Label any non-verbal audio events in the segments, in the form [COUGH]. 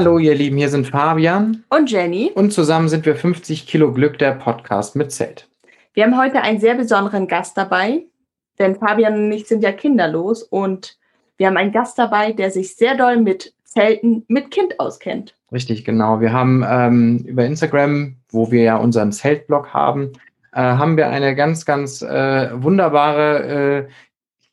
Hallo, ihr Lieben, hier sind Fabian und Jenny. Und zusammen sind wir 50 Kilo Glück, der Podcast mit Zelt. Wir haben heute einen sehr besonderen Gast dabei, denn Fabian und ich sind ja kinderlos und wir haben einen Gast dabei, der sich sehr doll mit Zelten mit Kind auskennt. Richtig, genau. Wir haben ähm, über Instagram, wo wir ja unseren Zeltblog haben, äh, haben wir eine ganz, ganz äh, wunderbare äh,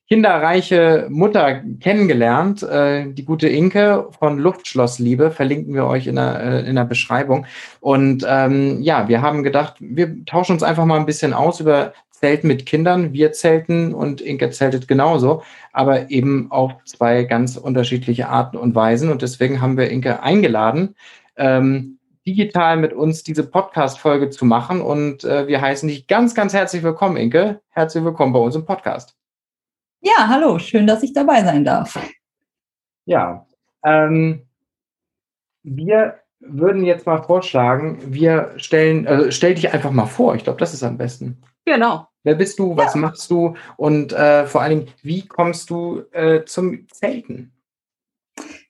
kinderreiche Mutter kennengelernt. Äh, die gute Inke von Luftschlossliebe verlinken wir euch in der, äh, in der Beschreibung. Und ähm, ja, wir haben gedacht, wir tauschen uns einfach mal ein bisschen aus über Zelten mit Kindern. Wir zelten und Inke zeltet genauso, aber eben auf zwei ganz unterschiedliche Arten und Weisen. Und deswegen haben wir Inke eingeladen, ähm, digital mit uns diese Podcast-Folge zu machen. Und äh, wir heißen dich ganz, ganz herzlich willkommen, Inke. Herzlich willkommen bei uns im Podcast. Ja, hallo, schön, dass ich dabei sein darf. Ja, ähm, wir würden jetzt mal vorschlagen, wir stellen, also stell dich einfach mal vor. Ich glaube, das ist am besten. Genau. Wer bist du? Was ja. machst du? Und äh, vor allen Dingen, wie kommst du äh, zum Zelten?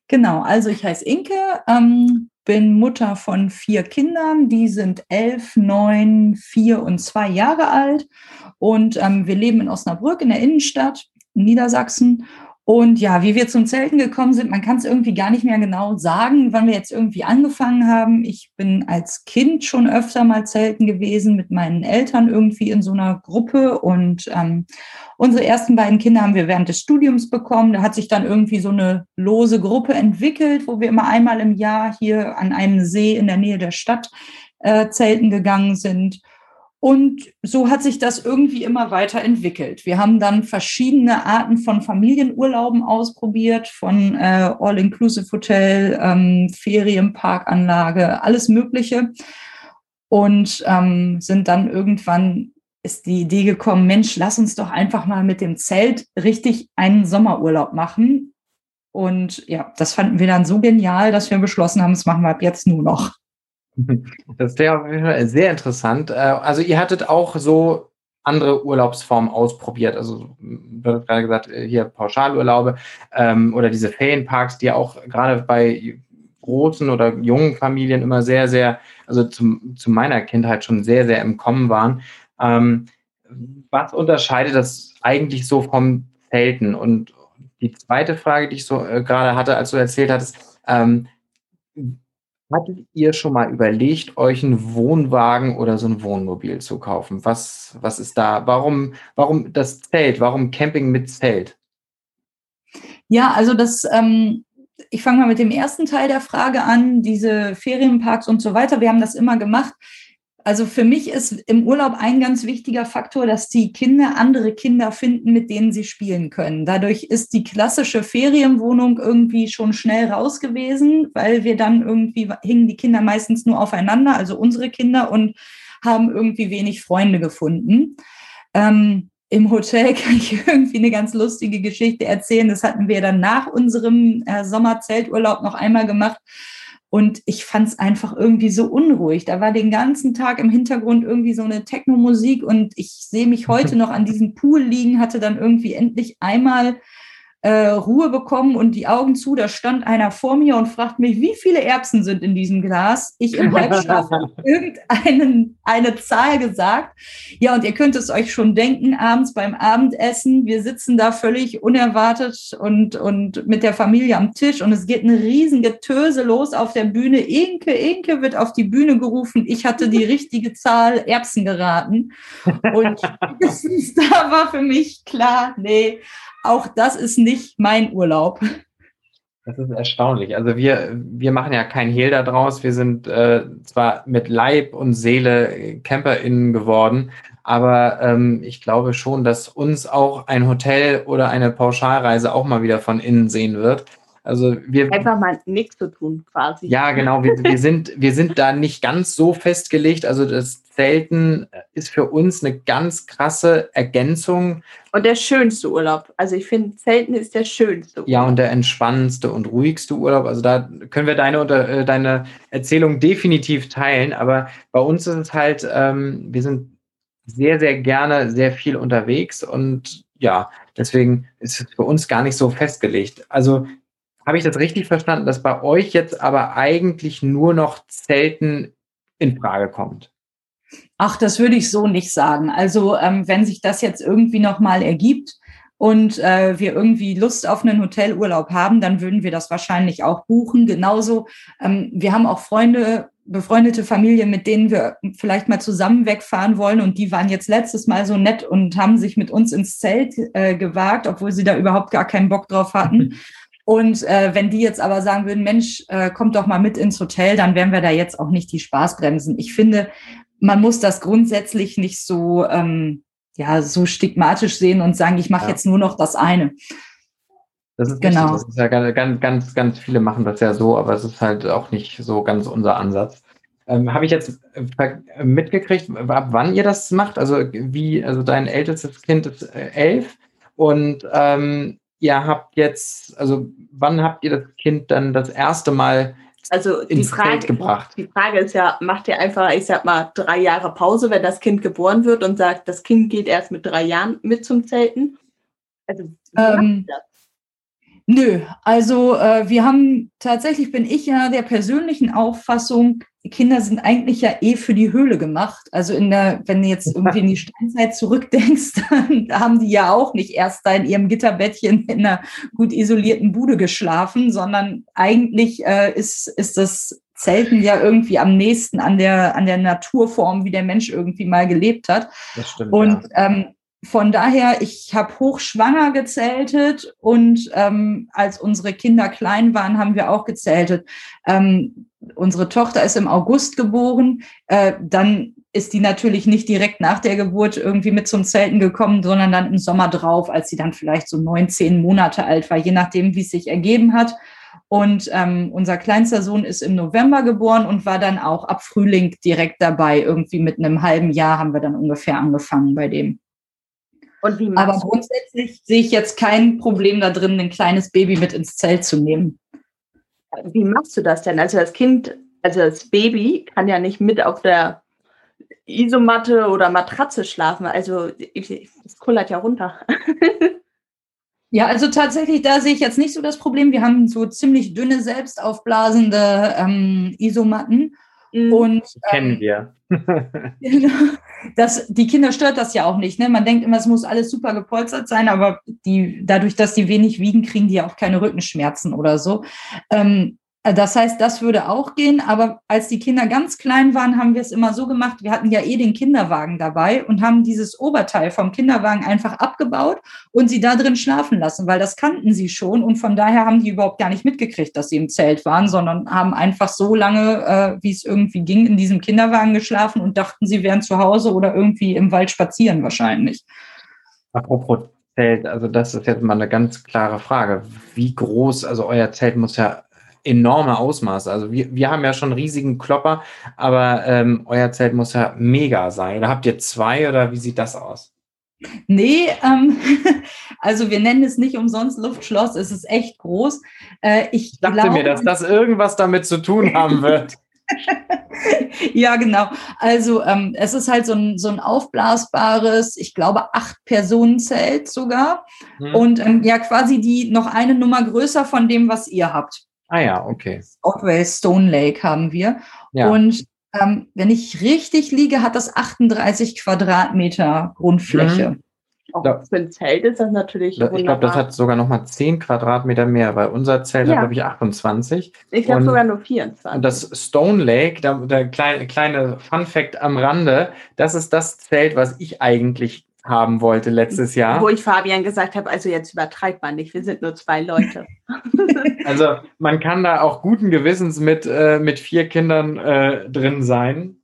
Genau, also ich heiße Inke, ähm, bin Mutter von vier Kindern, die sind elf, neun, vier und zwei Jahre alt. Und ähm, wir leben in Osnabrück in der Innenstadt. Niedersachsen. Und ja, wie wir zum Zelten gekommen sind, man kann es irgendwie gar nicht mehr genau sagen, wann wir jetzt irgendwie angefangen haben. Ich bin als Kind schon öfter mal zelten gewesen mit meinen Eltern irgendwie in so einer Gruppe. Und ähm, unsere ersten beiden Kinder haben wir während des Studiums bekommen. Da hat sich dann irgendwie so eine lose Gruppe entwickelt, wo wir immer einmal im Jahr hier an einem See in der Nähe der Stadt äh, zelten gegangen sind. Und so hat sich das irgendwie immer weiterentwickelt. Wir haben dann verschiedene Arten von Familienurlauben ausprobiert, von äh, All-Inclusive-Hotel, ähm, Ferienparkanlage, alles Mögliche. Und ähm, sind dann irgendwann ist die Idee gekommen, Mensch, lass uns doch einfach mal mit dem Zelt richtig einen Sommerurlaub machen. Und ja, das fanden wir dann so genial, dass wir beschlossen haben, das machen wir ab jetzt nur noch. Das wäre sehr interessant. Äh, also ihr hattet auch so andere Urlaubsformen ausprobiert. Also hast gerade gesagt, äh, hier Pauschalurlaube ähm, oder diese Ferienparks, die auch gerade bei großen oder jungen Familien immer sehr, sehr, also zum, zu meiner Kindheit schon sehr, sehr im Kommen waren. Ähm, was unterscheidet das eigentlich so vom Zelten? Und die zweite Frage, die ich so äh, gerade hatte, als du erzählt hattest, ähm, Hattet ihr schon mal überlegt, euch einen Wohnwagen oder so ein Wohnmobil zu kaufen? Was, was ist da? Warum, warum das Zelt? Warum Camping mit Zelt? Ja, also das, ähm, ich fange mal mit dem ersten Teil der Frage an, diese Ferienparks und so weiter. Wir haben das immer gemacht, also für mich ist im Urlaub ein ganz wichtiger Faktor, dass die Kinder andere Kinder finden, mit denen sie spielen können. Dadurch ist die klassische Ferienwohnung irgendwie schon schnell raus gewesen, weil wir dann irgendwie hingen die Kinder meistens nur aufeinander, also unsere Kinder, und haben irgendwie wenig Freunde gefunden. Ähm, Im Hotel [LAUGHS] kann ich irgendwie eine ganz lustige Geschichte erzählen. Das hatten wir dann nach unserem äh, Sommerzelturlaub noch einmal gemacht und ich fand es einfach irgendwie so unruhig. Da war den ganzen Tag im Hintergrund irgendwie so eine Techno-Musik und ich sehe mich heute [LAUGHS] noch an diesem Pool liegen, hatte dann irgendwie endlich einmal äh, Ruhe bekommen und die Augen zu. Da stand einer vor mir und fragt mich, wie viele Erbsen sind in diesem Glas? Ich im Halbschlaf [LAUGHS] irgendeine eine Zahl gesagt. Ja, und ihr könnt es euch schon denken, abends beim Abendessen, wir sitzen da völlig unerwartet und, und mit der Familie am Tisch und es geht ein riesen Getöse los auf der Bühne. Inke, Inke wird auf die Bühne gerufen. Ich hatte die [LAUGHS] richtige Zahl Erbsen geraten. Und [LAUGHS] da war für mich klar, nee, auch das ist nicht mein Urlaub. Das ist erstaunlich. Also wir, wir machen ja kein Hehl daraus. Wir sind äh, zwar mit Leib und Seele CamperInnen geworden, aber ähm, ich glaube schon, dass uns auch ein Hotel oder eine Pauschalreise auch mal wieder von innen sehen wird. Also wir einfach mal nichts zu tun quasi. Ja, genau. Wir, wir, [LAUGHS] sind, wir sind da nicht ganz so festgelegt. Also das Zelten ist für uns eine ganz krasse Ergänzung. Und der schönste Urlaub. Also ich finde, Zelten ist der schönste Urlaub. Ja, und der entspannendste und ruhigste Urlaub. Also da können wir deine, äh, deine Erzählung definitiv teilen. Aber bei uns ist es halt, ähm, wir sind sehr, sehr gerne sehr viel unterwegs und ja, deswegen ist es für uns gar nicht so festgelegt. Also Habe ich das richtig verstanden, dass bei euch jetzt aber eigentlich nur noch Zelten in Frage kommt? Ach, das würde ich so nicht sagen. Also ähm, wenn sich das jetzt irgendwie nochmal ergibt und äh, wir irgendwie Lust auf einen Hotelurlaub haben, dann würden wir das wahrscheinlich auch buchen. Genauso, ähm, wir haben auch Freunde, befreundete Familien, mit denen wir vielleicht mal zusammen wegfahren wollen und die waren jetzt letztes Mal so nett und haben sich mit uns ins Zelt äh, gewagt, obwohl sie da überhaupt gar keinen Bock drauf hatten. [LAUGHS] Und äh, wenn die jetzt aber sagen würden, Mensch, äh, kommt doch mal mit ins Hotel, dann wären wir da jetzt auch nicht die Spaßbremsen. Ich finde, man muss das grundsätzlich nicht so, ähm, ja, so stigmatisch sehen und sagen, ich mache ja. jetzt nur noch das eine. Das ist genau. Das ist ja ganz, ganz, ganz viele machen das ja so, aber es ist halt auch nicht so ganz unser Ansatz. Ähm, Habe ich jetzt äh, mitgekriegt, ab wann ihr das macht? Also wie, also dein ältestes Kind ist äh, elf und ähm, ihr habt jetzt, also wann habt ihr das Kind dann das erste Mal also die Frage, gebracht? Die Frage ist ja, macht ihr einfach, ich sag mal, drei Jahre Pause, wenn das Kind geboren wird und sagt, das Kind geht erst mit drei Jahren mit zum Zelten? Also ähm, Nö, also äh, wir haben tatsächlich bin ich ja der persönlichen Auffassung, Kinder sind eigentlich ja eh für die Höhle gemacht. Also in der, wenn du jetzt irgendwie in die Steinzeit zurückdenkst, [LAUGHS] dann haben die ja auch nicht erst da in ihrem Gitterbettchen in einer gut isolierten Bude geschlafen, sondern eigentlich äh, ist, ist das Zelten ja irgendwie am nächsten an der, an der Naturform, wie der Mensch irgendwie mal gelebt hat. Das stimmt, Und ja. ähm, von daher, ich habe hochschwanger gezeltet und ähm, als unsere Kinder klein waren, haben wir auch gezeltet. Ähm, unsere Tochter ist im August geboren. Äh, dann ist die natürlich nicht direkt nach der Geburt irgendwie mit zum Zelten gekommen, sondern dann im Sommer drauf, als sie dann vielleicht so neun, zehn Monate alt war, je nachdem, wie es sich ergeben hat. Und ähm, unser kleinster Sohn ist im November geboren und war dann auch ab Frühling direkt dabei. Irgendwie mit einem halben Jahr haben wir dann ungefähr angefangen bei dem. Aber grundsätzlich sehe ich jetzt kein Problem da drin, ein kleines Baby mit ins Zelt zu nehmen. Wie machst du das denn? Also das Kind, also das Baby kann ja nicht mit auf der Isomatte oder Matratze schlafen. Also es kullert ja runter. [LAUGHS] Ja, also tatsächlich, da sehe ich jetzt nicht so das Problem. Wir haben so ziemlich dünne, selbstaufblasende ähm, Isomatten. Mhm. Und, Kennen ähm, wir. [LAUGHS] [LAUGHS] Genau. das, die Kinder stört das ja auch nicht. Ne? Man denkt immer, es muss alles super gepolstert sein, aber die, dadurch, dass die wenig wiegen, kriegen die ja auch keine Rückenschmerzen oder so. Ähm, das heißt, das würde auch gehen, aber als die Kinder ganz klein waren, haben wir es immer so gemacht, wir hatten ja eh den Kinderwagen dabei und haben dieses Oberteil vom Kinderwagen einfach abgebaut und sie da drin schlafen lassen, weil das kannten sie schon und von daher haben die überhaupt gar nicht mitgekriegt, dass sie im Zelt waren, sondern haben einfach so lange, äh, wie es irgendwie ging, in diesem Kinderwagen geschlafen und dachten, sie wären zu Hause oder irgendwie im Wald spazieren wahrscheinlich. Apropos Zelt, also das ist jetzt mal eine ganz klare Frage. Wie groß, also euer Zelt muss ja enorme Ausmaße. Also wir, wir haben ja schon riesigen Klopper, aber ähm, euer Zelt muss ja mega sein. Oder habt ihr zwei oder wie sieht das aus? Nee, ähm, [LAUGHS] also wir nennen es nicht umsonst Luftschloss, es ist echt groß. Äh, ich, dachte glaube, mir, dass das irgendwas damit zu tun haben wird. [LAUGHS] ja, genau. Also ähm, es ist halt so ein, so ein aufblasbares, ich glaube, acht Personen Zelt sogar. Hm. Und ähm, ja, quasi die noch eine Nummer größer von dem, was ihr habt. Ah ja, okay. Otwell Stone Lake haben wir. Ja. Und ähm, wenn ich richtig liege, hat das 38 Quadratmeter Grundfläche. Mhm. Auch für ein Zelt ist das natürlich. Ich glaube, das hat sogar noch mal 10 Quadratmeter mehr, weil unser Zelt ja. hat, glaube ich, 28. Ich glaube sogar nur 24. Und das Stone Lake, der kleine, kleine Fun Fact am Rande, das ist das Zelt, was ich eigentlich haben wollte letztes Jahr. Wo ich Fabian gesagt habe, also jetzt übertreibt man nicht, wir sind nur zwei Leute. [LAUGHS] [LAUGHS] also man kann da auch guten Gewissens mit, äh, mit vier Kindern äh, drin sein.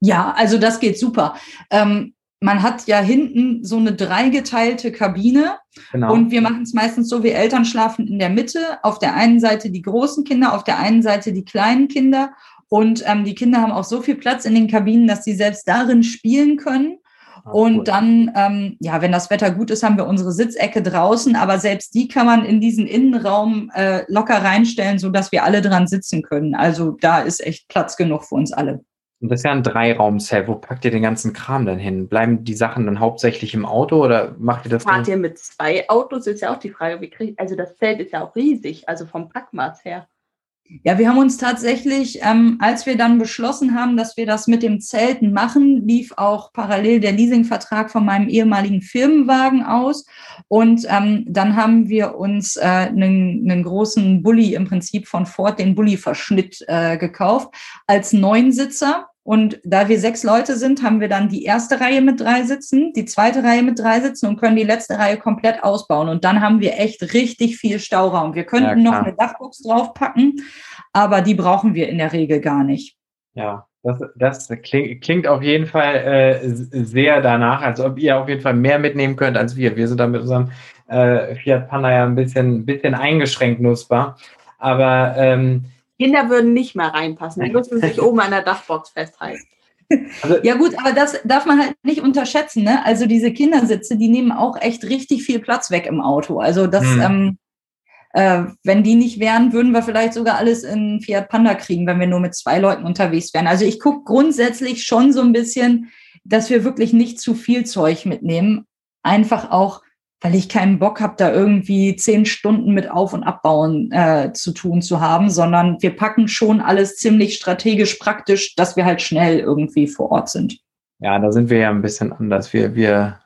Ja, also das geht super. Ähm, man hat ja hinten so eine dreigeteilte Kabine genau. und wir machen es meistens so, wir Eltern schlafen in der Mitte, auf der einen Seite die großen Kinder, auf der einen Seite die kleinen Kinder und ähm, die Kinder haben auch so viel Platz in den Kabinen, dass sie selbst darin spielen können. Ah, und dann, ähm, ja, wenn das Wetter gut ist, haben wir unsere Sitzecke draußen, aber selbst die kann man in diesen Innenraum äh, locker reinstellen, so dass wir alle dran sitzen können. Also da ist echt Platz genug für uns alle. Und das ist ja ein Dreiraumzelt. Wo packt ihr den ganzen Kram dann hin? Bleiben die Sachen dann hauptsächlich im Auto oder macht ihr das? Fahrt ihr mit zwei Autos? Ist ja auch die Frage, wie kriegt, also das Zelt ist ja auch riesig, also vom Packmaß her. Ja, wir haben uns tatsächlich, ähm, als wir dann beschlossen haben, dass wir das mit dem Zelten machen, lief auch parallel der Leasingvertrag von meinem ehemaligen Firmenwagen aus. Und ähm, dann haben wir uns äh, einen, einen großen Bulli im Prinzip von Ford, den Bulli-Verschnitt äh, gekauft, als Neunsitzer und da wir sechs Leute sind, haben wir dann die erste Reihe mit drei Sitzen, die zweite Reihe mit drei Sitzen und können die letzte Reihe komplett ausbauen. Und dann haben wir echt richtig viel Stauraum. Wir könnten ja, noch eine Dachbox draufpacken, aber die brauchen wir in der Regel gar nicht. Ja, das, das klingt, klingt auf jeden Fall äh, sehr danach, als ob ihr auf jeden Fall mehr mitnehmen könnt als wir. Wir sind da mit unserem äh, Fiat Panda ja ein bisschen, bisschen eingeschränkt nutzbar. Aber ähm, Kinder würden nicht mehr reinpassen. Die müssen sich oben an der Dachbox festhalten. [LAUGHS] Also, ja gut, aber das darf man halt nicht unterschätzen. Ne? Also diese Kindersitze, die nehmen auch echt richtig viel Platz weg im Auto. Also das, hm. ähm, äh, wenn die nicht wären, würden wir vielleicht sogar alles in Fiat Panda kriegen, wenn wir nur mit zwei Leuten unterwegs wären. Also ich gucke grundsätzlich schon so ein bisschen, dass wir wirklich nicht zu viel Zeug mitnehmen. Einfach auch, weil ich keinen Bock habe, da irgendwie zehn Stunden mit Auf- und Abbauen äh, zu tun zu haben, sondern wir packen schon alles ziemlich strategisch praktisch, dass wir halt schnell irgendwie vor Ort sind. Ja, da sind wir ja ein bisschen anders. Wir, wir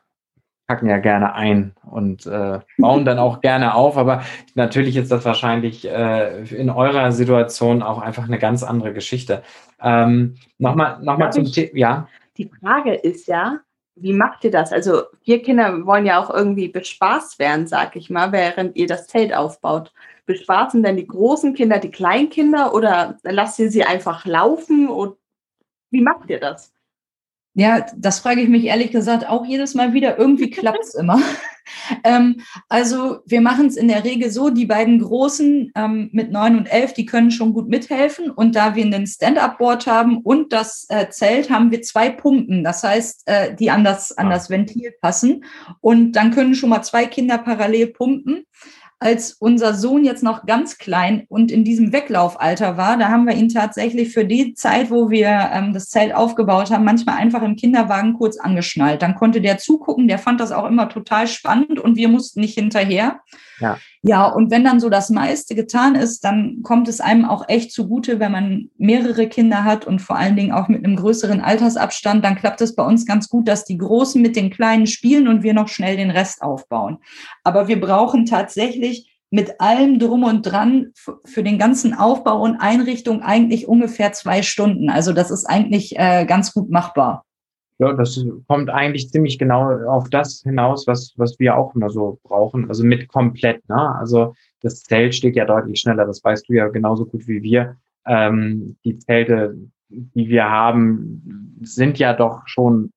packen ja gerne ein und äh, bauen dann auch gerne auf, aber natürlich ist das wahrscheinlich äh, in eurer Situation auch einfach eine ganz andere Geschichte. Ähm, nochmal noch mal zum Thema, ja. Die Frage ist ja, wie macht ihr das? Also vier Kinder wollen ja auch irgendwie bespaßt werden, sag ich mal, während ihr das Zelt aufbaut. Bespaßen denn die großen Kinder die Kleinkinder oder lasst ihr sie einfach laufen? Und wie macht ihr das? Ja, das frage ich mich ehrlich gesagt auch jedes Mal wieder. Irgendwie [LAUGHS] klappt es immer. [LAUGHS] ähm, also wir machen es in der Regel so, die beiden Großen ähm, mit neun und elf, die können schon gut mithelfen. Und da wir einen Stand-up-Board haben und das äh, Zelt, haben wir zwei Pumpen. Das heißt, äh, die an das, an das Ventil passen. Und dann können schon mal zwei Kinder parallel pumpen als unser Sohn jetzt noch ganz klein und in diesem Weglaufalter war, da haben wir ihn tatsächlich für die Zeit, wo wir ähm, das Zelt aufgebaut haben, manchmal einfach im Kinderwagen kurz angeschnallt. Dann konnte der zugucken, der fand das auch immer total spannend und wir mussten nicht hinterher. Ja. Ja, und wenn dann so das meiste getan ist, dann kommt es einem auch echt zugute, wenn man mehrere Kinder hat und vor allen Dingen auch mit einem größeren Altersabstand, dann klappt es bei uns ganz gut, dass die Großen mit den Kleinen spielen und wir noch schnell den Rest aufbauen. Aber wir brauchen tatsächlich mit allem drum und dran für den ganzen Aufbau und Einrichtung eigentlich ungefähr zwei Stunden. Also das ist eigentlich äh, ganz gut machbar. Ja, das kommt eigentlich ziemlich genau auf das hinaus, was, was wir auch immer so brauchen. Also mit komplett, ne? Also das Zelt steht ja deutlich schneller, das weißt du ja genauso gut wie wir. Ähm, die Zelte, die wir haben, sind ja doch schon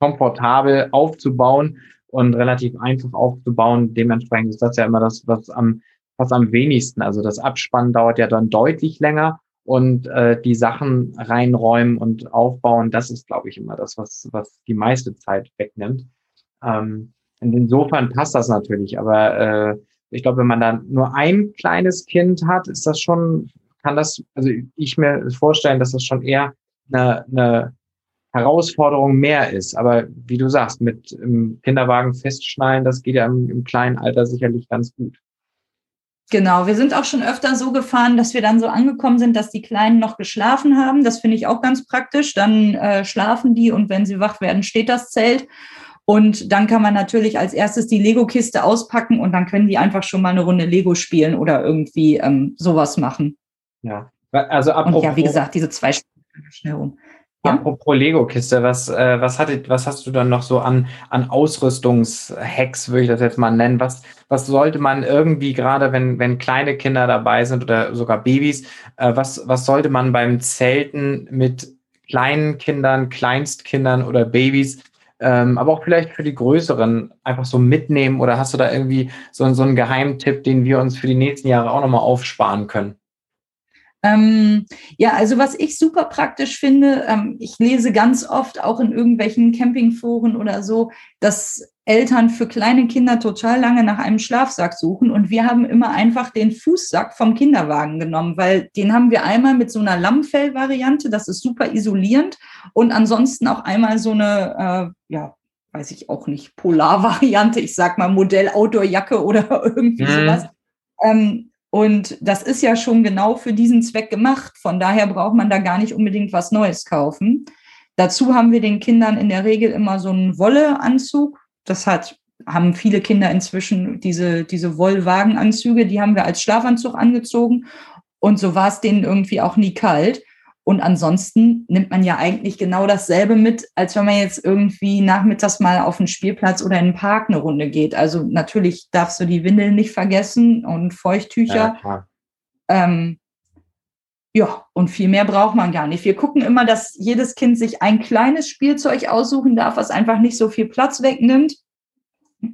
komfortabel aufzubauen und relativ einfach aufzubauen. Dementsprechend ist das ja immer das, was am, was am wenigsten. Also das Abspannen dauert ja dann deutlich länger und äh, die Sachen reinräumen und aufbauen, das ist, glaube ich, immer das, was, was die meiste Zeit wegnimmt. Ähm, insofern passt das natürlich, aber äh, ich glaube, wenn man dann nur ein kleines Kind hat, ist das schon, kann das, also ich mir vorstellen, dass das schon eher eine, eine Herausforderung mehr ist. Aber wie du sagst, mit im Kinderwagen festschnallen, das geht ja im, im kleinen Alter sicherlich ganz gut. Genau, wir sind auch schon öfter so gefahren, dass wir dann so angekommen sind, dass die Kleinen noch geschlafen haben. Das finde ich auch ganz praktisch. Dann äh, schlafen die und wenn sie wach werden, steht das Zelt. Und dann kann man natürlich als erstes die Lego-Kiste auspacken und dann können die einfach schon mal eine Runde Lego spielen oder irgendwie ähm, sowas machen. Ja, also apropos. Und ja, wie gesagt, diese zwei Stunden schnell rum. Ja? Apropos Lego-Kiste, was, äh, was, hattet, was hast du dann noch so an, an Ausrüstungshacks, würde ich das jetzt mal nennen? Was, was sollte man irgendwie, gerade wenn, wenn kleine Kinder dabei sind oder sogar Babys, äh, was, was sollte man beim Zelten mit kleinen Kindern, Kleinstkindern oder Babys, ähm, aber auch vielleicht für die Größeren einfach so mitnehmen? Oder hast du da irgendwie so, so einen Geheimtipp, den wir uns für die nächsten Jahre auch nochmal aufsparen können? Ähm, ja, also was ich super praktisch finde, ähm, ich lese ganz oft auch in irgendwelchen Campingforen oder so, dass Eltern für kleine Kinder total lange nach einem Schlafsack suchen und wir haben immer einfach den Fußsack vom Kinderwagen genommen, weil den haben wir einmal mit so einer Lammfell-Variante, das ist super isolierend und ansonsten auch einmal so eine, äh, ja, weiß ich auch nicht, Polar-Variante, ich sag mal Modell-Outdoor-Jacke oder [LAUGHS] irgendwie mhm. sowas. Ähm, und das ist ja schon genau für diesen Zweck gemacht. Von daher braucht man da gar nicht unbedingt was Neues kaufen. Dazu haben wir den Kindern in der Regel immer so einen Wolleanzug, das hat, haben viele Kinder inzwischen diese, diese Wollwagenanzüge, die haben wir als Schlafanzug angezogen. Und so war es denen irgendwie auch nie kalt. Und ansonsten nimmt man ja eigentlich genau dasselbe mit, als wenn man jetzt irgendwie nachmittags mal auf den Spielplatz oder in den Park eine Runde geht. Also natürlich darfst du die Windeln nicht vergessen und Feuchttücher. Ja, ähm, ja, und viel mehr braucht man gar nicht. Wir gucken immer, dass jedes Kind sich ein kleines Spielzeug aussuchen darf, was einfach nicht so viel Platz wegnimmt.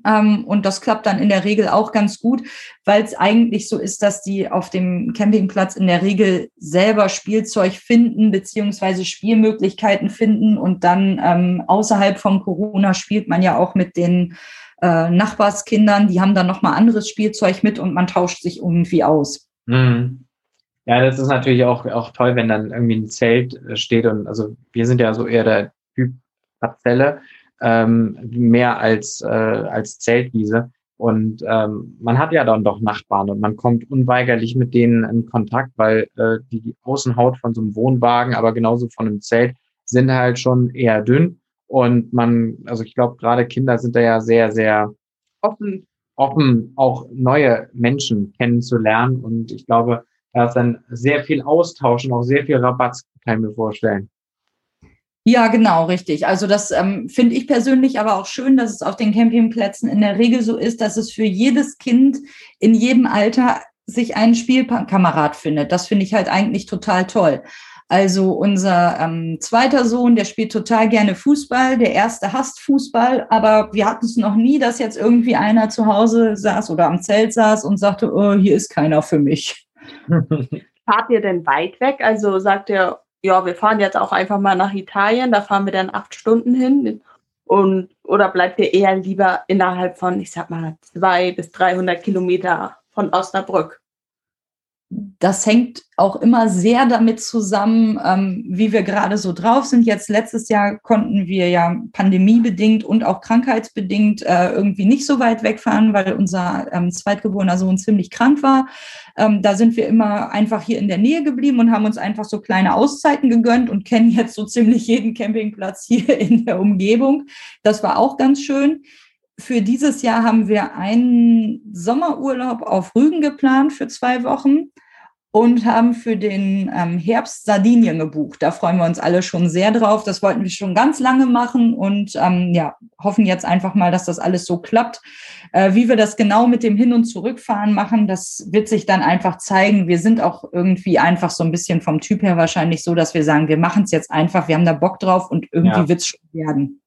Ähm, und das klappt dann in der Regel auch ganz gut, weil es eigentlich so ist, dass die auf dem Campingplatz in der Regel selber Spielzeug finden, beziehungsweise Spielmöglichkeiten finden. Und dann ähm, außerhalb von Corona spielt man ja auch mit den äh, Nachbarskindern, die haben dann nochmal anderes Spielzeug mit und man tauscht sich irgendwie aus. Mhm. Ja, das ist natürlich auch, auch toll, wenn dann irgendwie ein Zelt äh, steht und also wir sind ja so eher der Typ Parzelle, ähm, mehr als, äh, als Zeltwiese. Und ähm, man hat ja dann doch Nachbarn und man kommt unweigerlich mit denen in Kontakt, weil äh, die, die Außenhaut von so einem Wohnwagen, aber genauso von einem Zelt, sind halt schon eher dünn. Und man, also ich glaube, gerade Kinder sind da ja sehr, sehr offen, offen, auch neue Menschen kennenzulernen. Und ich glaube, da ist dann sehr viel Austausch und auch sehr viel Rabatt, kann ich mir vorstellen. Ja, genau, richtig. Also das ähm, finde ich persönlich aber auch schön, dass es auf den Campingplätzen in der Regel so ist, dass es für jedes Kind in jedem Alter sich einen Spielkamerad findet. Das finde ich halt eigentlich total toll. Also unser ähm, zweiter Sohn, der spielt total gerne Fußball, der erste hasst Fußball, aber wir hatten es noch nie, dass jetzt irgendwie einer zu Hause saß oder am Zelt saß und sagte, oh, hier ist keiner für mich. [LAUGHS] Fahrt ihr denn weit weg? Also sagt ihr, ja, wir fahren jetzt auch einfach mal nach Italien, da fahren wir dann acht Stunden hin. Und, oder bleibt ihr eher lieber innerhalb von, ich sag mal, zwei bis 300 Kilometer von Osnabrück? Das hängt auch immer sehr damit zusammen, ähm, wie wir gerade so drauf sind. Jetzt letztes Jahr konnten wir ja pandemiebedingt und auch krankheitsbedingt äh, irgendwie nicht so weit wegfahren, weil unser ähm, zweitgeborener Sohn ziemlich krank war. Ähm, da sind wir immer einfach hier in der Nähe geblieben und haben uns einfach so kleine Auszeiten gegönnt und kennen jetzt so ziemlich jeden Campingplatz hier [LAUGHS] in der Umgebung. Das war auch ganz schön für dieses Jahr haben wir einen Sommerurlaub auf Rügen geplant für zwei Wochen und haben für den ähm, Herbst Sardinien gebucht. Da freuen wir uns alle schon sehr drauf. Das wollten wir schon ganz lange machen und ähm, ja, hoffen jetzt einfach mal, dass das alles so klappt. Äh, wie wir das genau mit dem Hin- und Zurückfahren machen, das wird sich dann einfach zeigen. Wir sind auch irgendwie einfach so ein bisschen vom Typ her wahrscheinlich so, dass wir sagen, wir machen es jetzt einfach, wir haben da Bock drauf und irgendwie ja. wird es schon werden.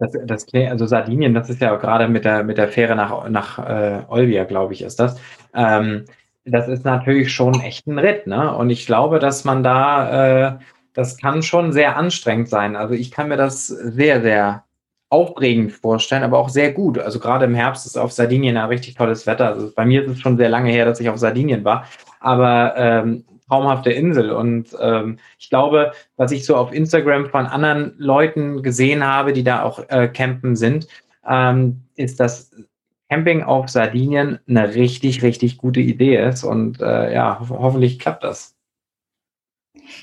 Das, das also Sardinien, das ist ja gerade mit der mit der Fähre nach nach äh, Olbia, glaube ich, ist das. Ähm, das ist natürlich schon echt ein Ritt, ne? Und ich glaube, dass man da, äh, das kann schon sehr anstrengend sein. Also ich kann mir das sehr, sehr aufregend vorstellen, aber auch sehr gut. Also gerade im Herbst ist auf Sardinien ein richtig tolles Wetter. Also bei mir ist es schon sehr lange her, dass ich auf Sardinien war. Aber ähm, traumhafte Insel. Und ähm, ich glaube, was ich so auf Instagram von anderen Leuten gesehen habe, die da auch äh, campen sind, ähm, ist, dass Camping auf Sardinien eine richtig, richtig gute Idee ist. Und äh, ja, ho hoffentlich klappt das.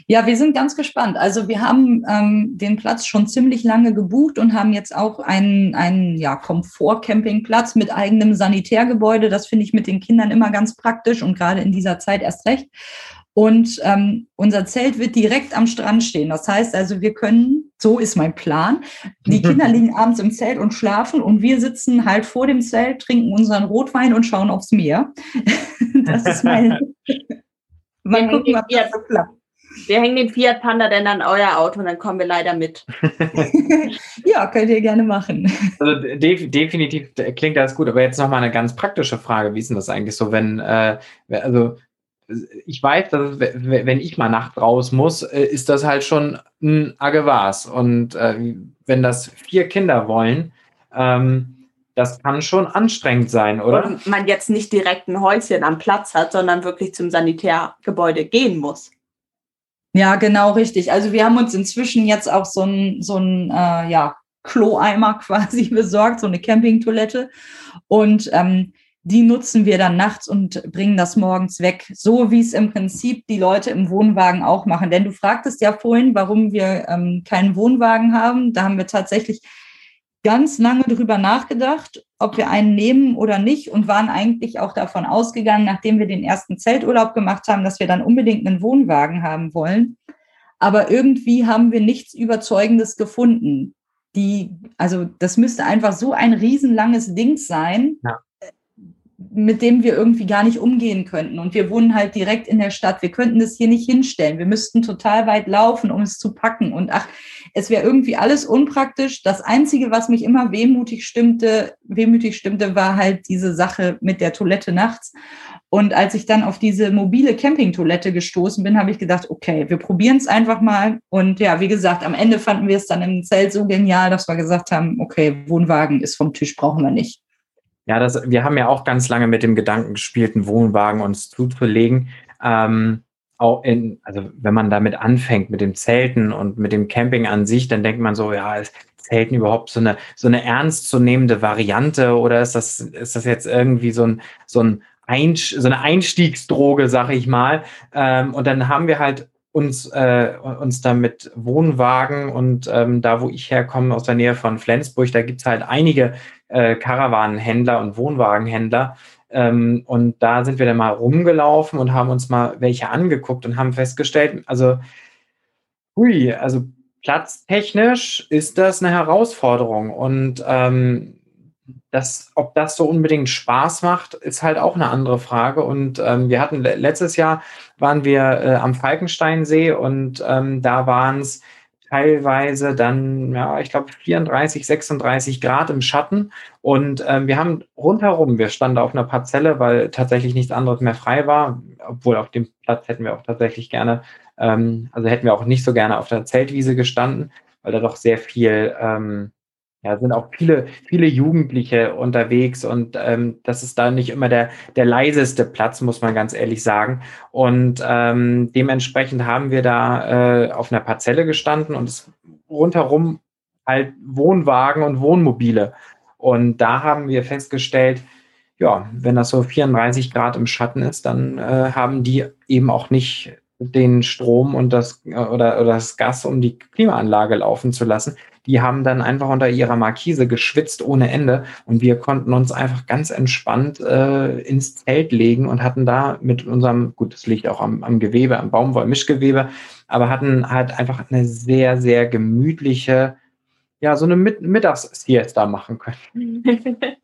Ja, wir sind ganz gespannt. Also wir haben ähm, den Platz schon ziemlich lange gebucht und haben jetzt auch einen, einen ja, Komfort-Campingplatz mit eigenem Sanitärgebäude. Das finde ich mit den Kindern immer ganz praktisch und gerade in dieser Zeit erst recht. Und ähm, unser Zelt wird direkt am Strand stehen. Das heißt also, wir können, so ist mein Plan, die Kinder [LAUGHS] liegen abends im Zelt und schlafen und wir sitzen halt vor dem Zelt, trinken unseren Rotwein und schauen aufs Meer. [LAUGHS] das ist mein... [LAUGHS] Mal gucken, ob das so klappt. Wir hängen den Fiat Panda denn an euer Auto und dann kommen wir leider mit. ja, könnt ihr gerne machen. Also def definitiv klingt das gut, aber jetzt nochmal eine ganz praktische Frage. Wie ist denn das eigentlich so, wenn, äh, also ich weiß, dass wenn ich mal Nacht raus muss, äh, ist das halt schon ein Agevas. Und äh, wenn das vier Kinder wollen, ähm, das kann schon anstrengend sein, oder? Und man jetzt nicht direkt ein Häuschen am Platz hat, sondern wirklich zum Sanitärgebäude gehen muss. Ja, genau richtig. Also wir haben uns inzwischen jetzt auch so ein, so ein äh, ja, Kloeimer [LAUGHS] quasi besorgt, so eine Campingtoilette. Und ähm, die nutzen wir dann nachts und bringen das morgens weg, so wie es im Prinzip die Leute im Wohnwagen auch machen. Denn du fragtest ja vorhin, warum wir ähm, keinen Wohnwagen haben. Da haben wir tatsächlich ganz lange drüber nachgedacht, ob wir einen nehmen oder nicht und waren eigentlich auch davon ausgegangen, nachdem wir den ersten Zelturlaub gemacht haben, dass wir dann unbedingt einen Wohnwagen haben wollen. Aber irgendwie haben wir nichts Überzeugendes gefunden. Die, also das müsste einfach so ein riesenlanges Ding sein, ja mit dem wir irgendwie gar nicht umgehen könnten. Und wir wohnen halt direkt in der Stadt. Wir könnten das hier nicht hinstellen. Wir müssten total weit laufen, um es zu packen. Und ach, es wäre irgendwie alles unpraktisch. Das Einzige, was mich immer wehmutig stimmte, wehmütig stimmte, war halt diese Sache mit der Toilette nachts. Und als ich dann auf diese mobile Campingtoilette gestoßen bin, habe ich gedacht, okay, wir probieren es einfach mal. Und ja, wie gesagt, am Ende fanden wir es dann im Zelt so genial, dass wir gesagt haben, okay, Wohnwagen ist vom Tisch, brauchen wir nicht. Ja, das, wir haben ja auch ganz lange mit dem Gedanken gespielt, einen Wohnwagen uns zuzulegen. Ähm, auch in, also wenn man damit anfängt, mit dem Zelten und mit dem Camping an sich, dann denkt man so, ja, ist Zelten überhaupt so eine, so eine ernstzunehmende Variante oder ist das, ist das jetzt irgendwie so ein, so ein Einsch so eine Einstiegsdroge, sag ich mal. Ähm, und dann haben wir halt uns, äh, uns da mit Wohnwagen und ähm, da, wo ich herkomme, aus der Nähe von Flensburg, da gibt's halt einige äh, Karawanenhändler und Wohnwagenhändler. Ähm, und da sind wir dann mal rumgelaufen und haben uns mal welche angeguckt und haben festgestellt, also, hui, also platztechnisch ist das eine Herausforderung. Und ähm, das, ob das so unbedingt Spaß macht, ist halt auch eine andere Frage. Und ähm, wir hatten letztes Jahr waren wir äh, am Falkensteinsee und ähm, da waren es teilweise dann, ja, ich glaube 34, 36 Grad im Schatten. Und ähm, wir haben rundherum, wir standen auf einer Parzelle, weil tatsächlich nichts anderes mehr frei war, obwohl auf dem Platz hätten wir auch tatsächlich gerne, ähm, also hätten wir auch nicht so gerne auf der Zeltwiese gestanden, weil da doch sehr viel ähm, ja, sind auch viele, viele Jugendliche unterwegs und ähm, das ist da nicht immer der, der leiseste Platz, muss man ganz ehrlich sagen. Und ähm, dementsprechend haben wir da äh, auf einer Parzelle gestanden und es rundherum halt Wohnwagen und Wohnmobile. Und da haben wir festgestellt, ja, wenn das so 34 Grad im Schatten ist, dann äh, haben die eben auch nicht den Strom und das oder, oder das Gas, um die Klimaanlage laufen zu lassen die haben dann einfach unter ihrer Markise geschwitzt ohne Ende und wir konnten uns einfach ganz entspannt äh, ins Zelt legen und hatten da mit unserem, gut, das liegt auch am, am Gewebe, am Baumwollmischgewebe, aber hatten halt einfach eine sehr, sehr gemütliche, ja, so eine Mit Mittagssiesta machen können. [LAUGHS]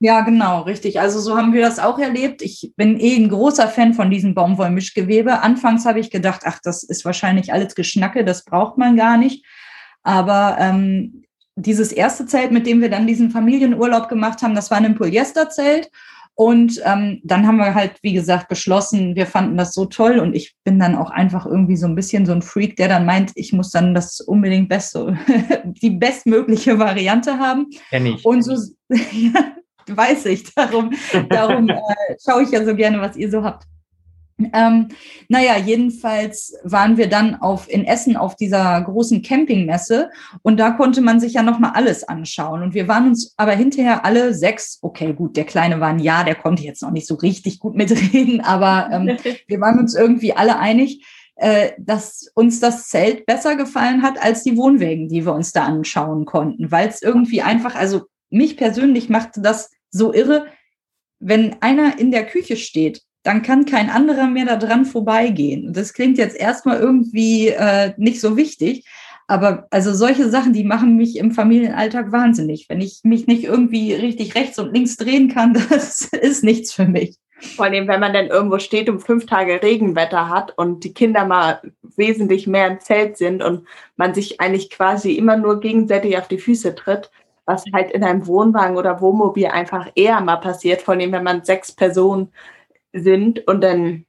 Ja, genau, richtig. Also so haben wir das auch erlebt. Ich bin eh ein großer Fan von diesem Baumwollmischgewebe. Anfangs habe ich gedacht, ach, das ist wahrscheinlich alles Geschnacke, das braucht man gar nicht. Aber ähm, dieses erste Zelt, mit dem wir dann diesen Familienurlaub gemacht haben, das war ein Polyesterzelt. Und ähm, dann haben wir halt, wie gesagt, beschlossen, wir fanden das so toll und ich bin dann auch einfach irgendwie so ein bisschen so ein Freak, der dann meint, ich muss dann das unbedingt beste, [LAUGHS] die bestmögliche Variante haben. Kenn ich. Und so [LAUGHS] ja, weiß ich, darum, darum äh, schaue ich ja so gerne, was ihr so habt. Ähm, naja, jedenfalls waren wir dann auf, in Essen auf dieser großen Campingmesse und da konnte man sich ja nochmal alles anschauen. Und wir waren uns aber hinterher alle sechs, okay, gut, der Kleine war ein Jahr, der konnte jetzt noch nicht so richtig gut mitreden, aber ähm, [LAUGHS] wir waren uns irgendwie alle einig, äh, dass uns das Zelt besser gefallen hat als die Wohnwägen, die wir uns da anschauen konnten, weil es irgendwie einfach, also mich persönlich machte das so irre, wenn einer in der Küche steht dann kann kein anderer mehr da dran vorbeigehen. Und das klingt jetzt erstmal irgendwie äh, nicht so wichtig, aber also solche Sachen, die machen mich im Familienalltag wahnsinnig. Wenn ich mich nicht irgendwie richtig rechts und links drehen kann, [LAUGHS] das ist nichts für mich. Vor allem, wenn man dann irgendwo steht und fünf Tage Regenwetter hat und die Kinder mal wesentlich mehr im Zelt sind und man sich eigentlich quasi immer nur gegenseitig auf die Füße tritt, was halt in einem Wohnwagen oder Wohnmobil einfach eher mal passiert, vor allem wenn man sechs Personen sind und dann,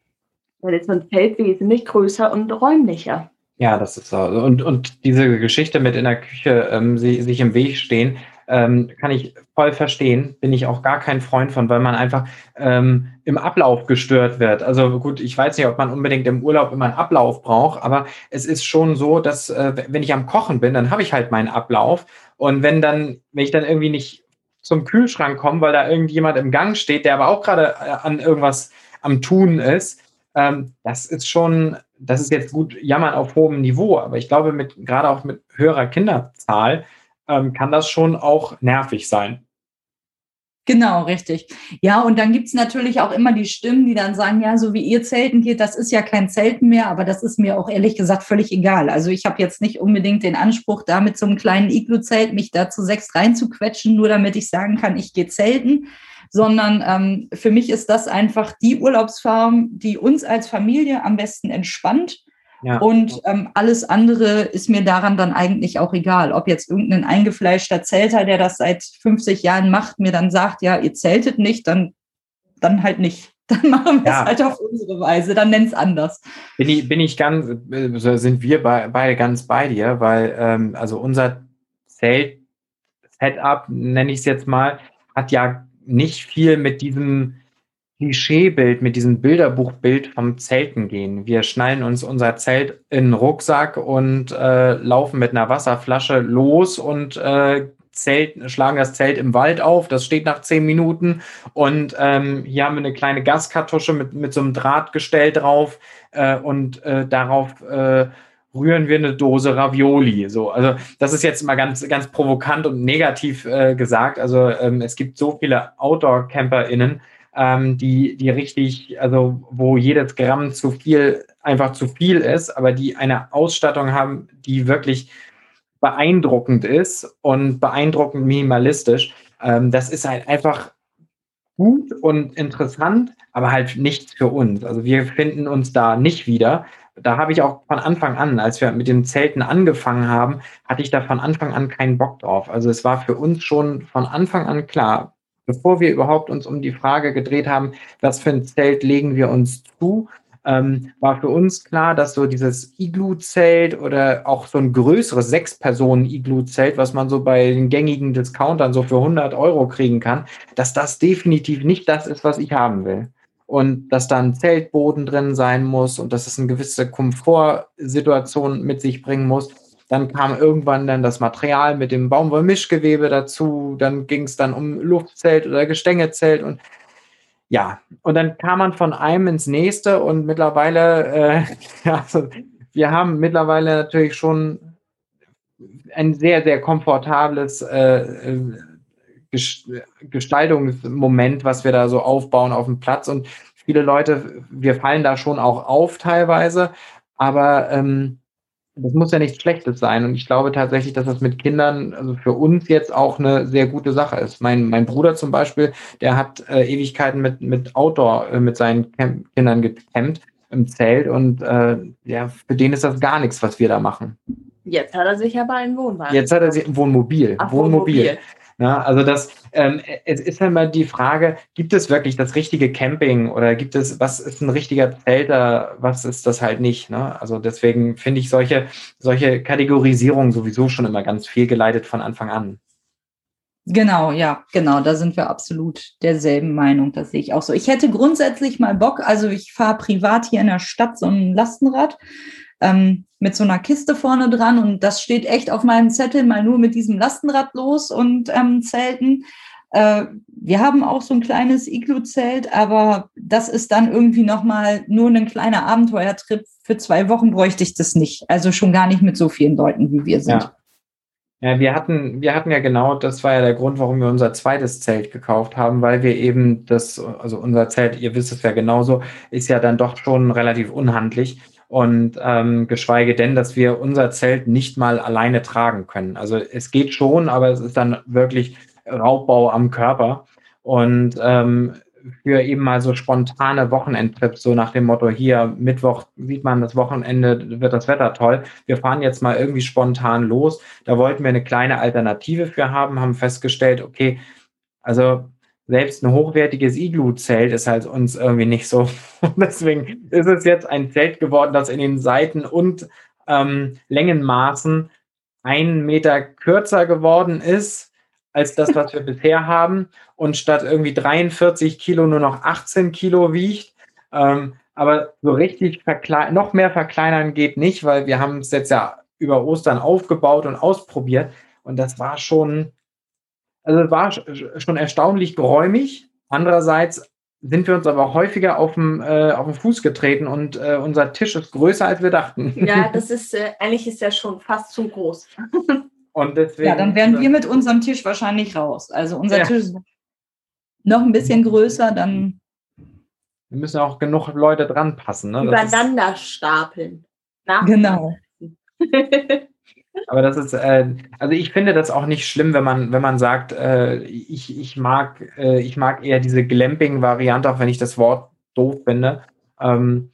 dann ist man Feld wesentlich größer und räumlicher. Ja, das ist so. Und, und diese Geschichte mit in der Küche ähm, sie, sich im Weg stehen, Ähm, kann ich voll verstehen, bin ich auch gar kein Freund von, weil man einfach ähm, im Ablauf gestört wird. Also gut, ich weiß nicht, ob man unbedingt im Urlaub immer einen Ablauf braucht, aber es ist schon so, dass äh, wenn ich am Kochen bin, dann habe ich halt meinen Ablauf. Und wenn dann, wenn ich dann irgendwie nicht zum Kühlschrank komme, weil da irgendjemand im Gang steht, der aber auch gerade äh, an irgendwas am Tun ist, ähm, das ist schon, das ist jetzt gut jammern auf hohem Niveau, aber ich glaube, mit, gerade auch mit höherer Kinderzahl ähm, kann das schon auch nervig sein. Genau, richtig. Ja, und dann gibt's natürlich auch immer die Stimmen, die dann sagen, ja, so wie ihr Zelten geht, das ist ja kein Zelten mehr, aber das ist mir auch ehrlich gesagt völlig egal. Also ich habe jetzt nicht unbedingt den Anspruch, da mit so einem kleinen Iglu-Zelt mich da zu sechs reinzuquetschen, nur damit ich sagen kann, ich gehe zelten, sondern ähm, für mich ist das einfach die Urlaubsform, die uns als Familie am besten entspannt ja. Und ähm, alles andere ist mir daran dann eigentlich auch egal. Ob jetzt irgendein eingefleischter Zelter, der das seit 50 Jahren macht, mir dann sagt, ja, ihr zeltet nicht, dann, dann halt nicht. [LAUGHS] Dann machen wir ja. es halt auf unsere Weise, dann nenn es anders. Bin ich, bin ich ganz, äh, sind wir bei, beide ganz bei dir, weil ähm, also unser Zelt-Setup, nenne ich es jetzt mal, hat ja nicht viel mit diesem Klischeebild, mit diesem Bilderbuchbild vom Zelten gehen. Wir schnallen uns unser Zelt in den Rucksack und äh, laufen mit einer Wasserflasche los und äh, Zelt, schlagen das Zelt im Wald auf. Das steht nach zehn Minuten. Und ähm, hier haben wir eine kleine Gaskartusche mit, mit so einem Drahtgestell drauf äh, und äh, darauf äh, rühren wir eine Dose Ravioli. So, also das ist jetzt mal ganz, ganz provokant und negativ äh, gesagt. Also ähm, es gibt so viele Outdoor-CamperInnen, ähm, die, die richtig, also wo jedes Gramm zu viel einfach zu viel ist, aber die eine Ausstattung haben, die wirklich beeindruckend ist und beeindruckend minimalistisch. Ähm, das ist halt einfach gut und interessant, aber halt nichts für uns. Also wir finden uns da nicht wieder. Da habe ich auch von Anfang an, als wir mit den Zelten angefangen haben, hatte ich da von Anfang an keinen Bock drauf. Also es war für uns schon von Anfang an klar, bevor wir überhaupt uns um die Frage gedreht haben, was für ein Zelt legen wir uns zu, ähm, war für uns klar, dass so dieses Iglu-Zelt oder auch so ein größeres Sechs-Personen-Iglu-Zelt, was man so bei den gängigen Discountern so für 100 Euro kriegen kann, dass das definitiv nicht das ist, was ich haben will. Und dass da ein Zeltboden drin sein muss und dass es eine gewisse Komfortsituation mit sich bringen muss. Dann kam irgendwann dann das Material mit dem Baumwollmischgewebe dazu. Dann ging es dann um Luftzelt oder Gestängezelt und ja, und dann kam man von einem ins nächste und mittlerweile, äh, [LAUGHS] also wir haben mittlerweile natürlich schon ein sehr, sehr komfortables äh, Gestaltungsmoment, was wir da so aufbauen auf dem Platz. Und viele Leute, wir fallen da schon auch auf teilweise, aber ähm, das muss ja nichts Schlechtes sein. Und ich glaube tatsächlich, dass das mit Kindern, also für uns jetzt auch eine sehr gute Sache ist. Mein, mein Bruder zum Beispiel, der hat äh, Ewigkeiten mit, mit Outdoor, äh, mit seinen Camp Kindern gecampt im Zelt und äh, ja, für den ist das gar nichts, was wir da machen. Jetzt hat er sich aber ein Wohnwagen. Jetzt hat er sich ein Wohnmobil. Ach, Wohnmobil. Wohnmobil. Ja, also das, ähm, es ist immer die Frage, gibt es wirklich das richtige Camping oder gibt es, was ist ein richtiger Zelter, was ist das halt nicht? Ne? Also deswegen finde ich solche, solche Kategorisierungen sowieso schon immer ganz fehlgeleitet von Anfang an. Genau, ja, genau, da sind wir absolut derselben Meinung, das sehe ich auch so. Ich hätte grundsätzlich mal Bock, also ich fahre privat hier in der Stadt so ein Lastenrad ähm, mit so einer Kiste vorne dran und das steht echt auf meinem Zettel, mal nur mit diesem Lastenrad los und ähm, Zelten. Äh, wir haben auch so ein kleines Iglu-Zelt, aber das ist dann irgendwie nochmal nur ein kleiner Abenteuertrip. Für zwei Wochen bräuchte ich das nicht. Also schon gar nicht mit so vielen Leuten, wie wir sind. Ja. Ja, wir hatten, wir hatten ja genau, das war ja der Grund, warum wir unser zweites Zelt gekauft haben, weil wir eben das, also unser Zelt, ihr wisst es ja genauso, ist ja dann doch schon relativ unhandlich. Und ähm, geschweige denn, dass wir unser Zelt nicht mal alleine tragen können. Also es geht schon, aber es ist dann wirklich Raubbau am Körper. Und ähm, für eben mal so spontane Wochenendtrips, so nach dem Motto, hier Mittwoch sieht man, das Wochenende wird das Wetter toll. Wir fahren jetzt mal irgendwie spontan los. Da wollten wir eine kleine Alternative für haben, haben festgestellt, okay, also selbst ein hochwertiges Iglu-Zelt ist halt uns irgendwie nicht so. [LAUGHS] Deswegen ist es jetzt ein Zelt geworden, das in den Seiten und ähm, Längenmaßen einen Meter kürzer geworden ist, als das, was wir [LAUGHS] bisher haben und statt irgendwie 43 Kilo nur noch 18 Kilo wiegt. Ähm, aber so richtig noch mehr verkleinern geht nicht, weil wir haben es jetzt ja über Ostern aufgebaut und ausprobiert. Und das war schon, also war schon erstaunlich geräumig. Andererseits sind wir uns aber häufiger auf dem, äh, auf den Fuß getreten und äh, unser Tisch ist größer, als wir dachten. Ja, [LAUGHS] das ist, äh, eigentlich ist ja schon fast zu groß. und deswegen, ja, dann wären wir mit unserem Tisch wahrscheinlich raus. Also unser ja. Tisch ist noch ein bisschen größer, dann. Wir müssen auch genug Leute dran passen. Ne? Übereinander stapeln. Genau. [LAUGHS] Aber das ist, äh, also ich finde das auch nicht schlimm, wenn man, wenn man sagt, äh, ich, ich, mag, äh, ich mag eher diese Glamping-Variante, auch wenn ich das Wort doof finde. Ähm,